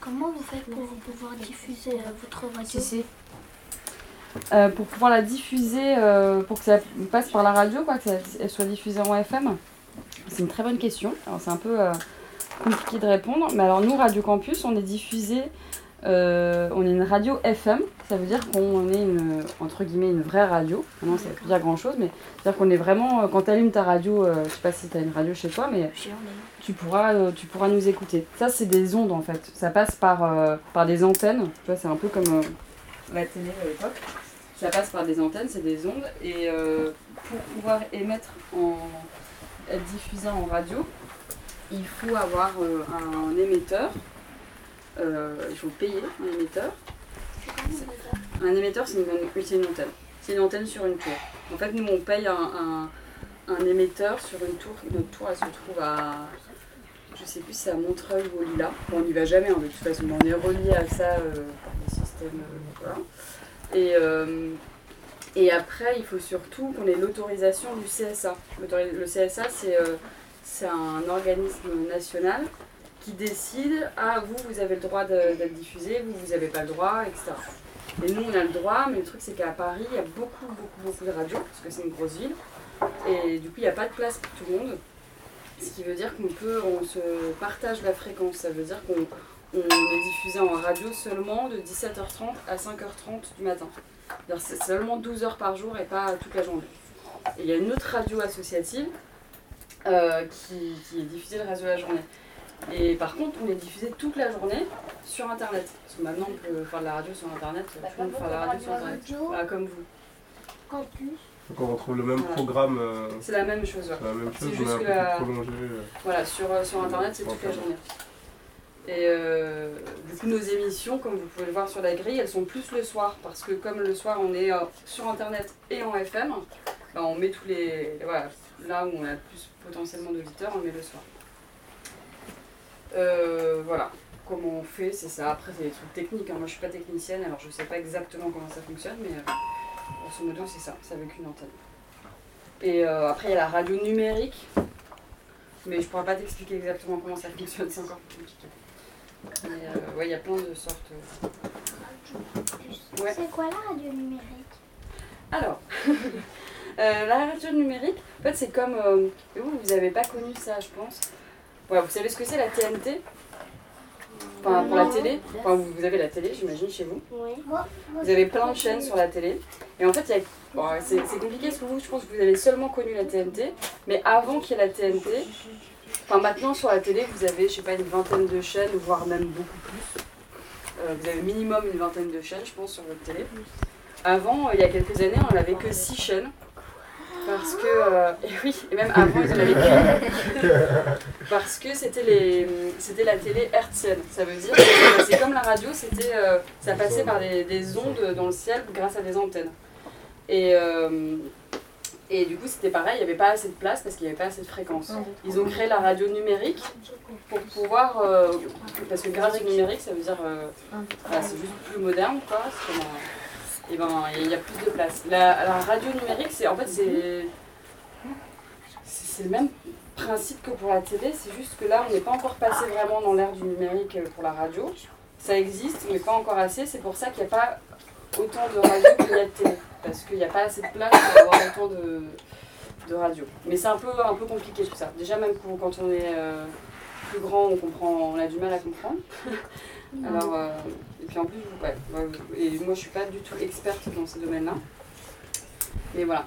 comment, vous faites pour pouvoir diffuser euh, votre radio Euh, pour pouvoir la diffuser, euh, pour que ça passe par la radio, quoi, que ça, soit diffusée en FM C'est une très bonne question. Alors c'est un peu compliqué de répondre. Mais alors nous, Radio Campus, on est diffusé, euh, on est une radio FM. Ça veut dire qu'on est une, entre guillemets une vraie radio. Non, ça veut pas dire grand chose, mais c'est-à-dire qu'on est vraiment, euh, quand tu allumes ta radio, euh, je sais pas si tu as une radio chez toi, mais tu pourras, euh, tu pourras nous écouter. Ça, c'est des ondes en fait. Ça passe par, par des antennes. Tu vois, c'est un peu comme la télé à l'époque. Ça passe par des antennes, c'est des ondes. Et pour pouvoir émettre en. être diffusé en radio, il faut avoir un émetteur. Euh, il faut payer un émetteur. Un émetteur, c'est une, antenne. C'est une antenne sur une tour. En fait, nous, on paye un, un- un émetteur sur une tour. Notre tour, elle se trouve à. Je sais plus si c'est à Montreuil ou au Lila. Bon, on n'y va jamais, hein, de toute façon. On est relié à ça euh, par des systèmes. euh, voilà. Et, euh, et après, il faut surtout qu'on ait l'autorisation du CSA. Le CSA, c'est c'est un organisme national qui décide ah vous vous avez le droit d'être diffusé, vous vous n'avez pas le droit, etc. Et nous on a le droit, mais le truc c'est qu'à Paris il y a beaucoup beaucoup beaucoup de radios parce que c'est une grosse ville et du coup il n'y a pas de place pour tout le monde. Ce qui veut dire qu'on peut, on se partage la fréquence. Ça veut dire qu'on on est diffusé en radio seulement de 17h30 à 5h30 du matin. C'est seulement 12 heures par jour et pas toute la journée. Et il y a une autre radio associative euh, qui, qui est diffusée le reste de la journée. Et par contre, on est diffusé toute la journée sur Internet. Parce que maintenant, on peut faire de la radio sur Internet. Tout le monde fait de la radio sur Internet. Voilà, comme vous. Campus. Donc on retrouve le même Voilà. programme, euh, C'est la même chose. ouais. c'est la même C'est chose, juste que peu la- prolongé. euh. Voilà, sur, euh, sur Internet, c'est toute la journée. Et euh, du coup, nos émissions, comme vous pouvez le voir sur la grille, elles sont plus le soir. Parce que comme le soir, on est euh, sur Internet et en FM, bah, on met tous les... Voilà, là où on a le plus potentiellement d'auditeurs, on met le soir. Euh, voilà, comment on fait, c'est ça. Après, c'est des trucs techniques. hein. Moi, je suis pas technicienne, alors je sais pas exactement comment ça fonctionne, mais euh, grosso modo, c'est ça. C'est avec une antenne. Et euh, après, il y a la radio numérique. Mais je pourrais pas t'expliquer exactement comment ça fonctionne, c'est encore plus compliqué. Mais euh, ouais, il y a plein de sortes. Ouais. C'est quoi la radio numérique? Alors, euh, la radio numérique, en fait, c'est comme. euh, vous, vous avez pas connu ça, je pense. Ouais, vous savez ce que c'est la TNT Enfin, pour la télé Enfin, vous vous avez la télé, j'imagine, chez vous. Oui. Vous avez plein de chaînes sur la télé. Et en fait, il y a- bon, c'est c'est compliqué parce que vous, je pense que vous avez seulement connu la TNT. Mais avant qu'il y ait la TNT, enfin maintenant sur la télé, vous avez, je sais pas, une vingtaine de chaînes, voire même beaucoup plus. Euh, vous avez minimum une vingtaine de chaînes, je pense, sur votre télé. Avant, euh, il y a quelques années, on n'avait que six chaînes. Parce que, euh, et oui, et même avant, ils en avaient qu'une. Parce que c'était les, c'était la télé hertzienne. Ça veut dire que c'est comme la radio, c'était, euh, ça passait par des, des ondes dans le ciel grâce à des antennes. Et, euh, et du coup, c'était pareil, il n'y avait pas assez de place parce qu'il n'y avait pas assez de fréquences. Ils ont créé la radio numérique pour pouvoir, parce que radio numérique, ça veut dire, voilà, c'est juste plus moderne, quoi. Et ben, il y a plus de place. La, radio numérique, c'est en fait, c'est c'est le même principe que pour la télé, c'est juste que là, on n'est pas encore passé vraiment dans l'ère du numérique euh, pour la radio. Ça existe, mais pas encore assez. C'est pour ça qu'il n'y a pas autant de radio qu'il y a de télé. Parce qu'il n'y a pas assez de place pour avoir autant de, de radio. Mais c'est un peu, un peu compliqué tout ça. Déjà, même quand on est euh, plus grand, on, comprend, on a du mal à comprendre. Alors, euh, et puis en plus, ouais, et moi je suis pas du tout experte dans ces domaines-là. Mais voilà,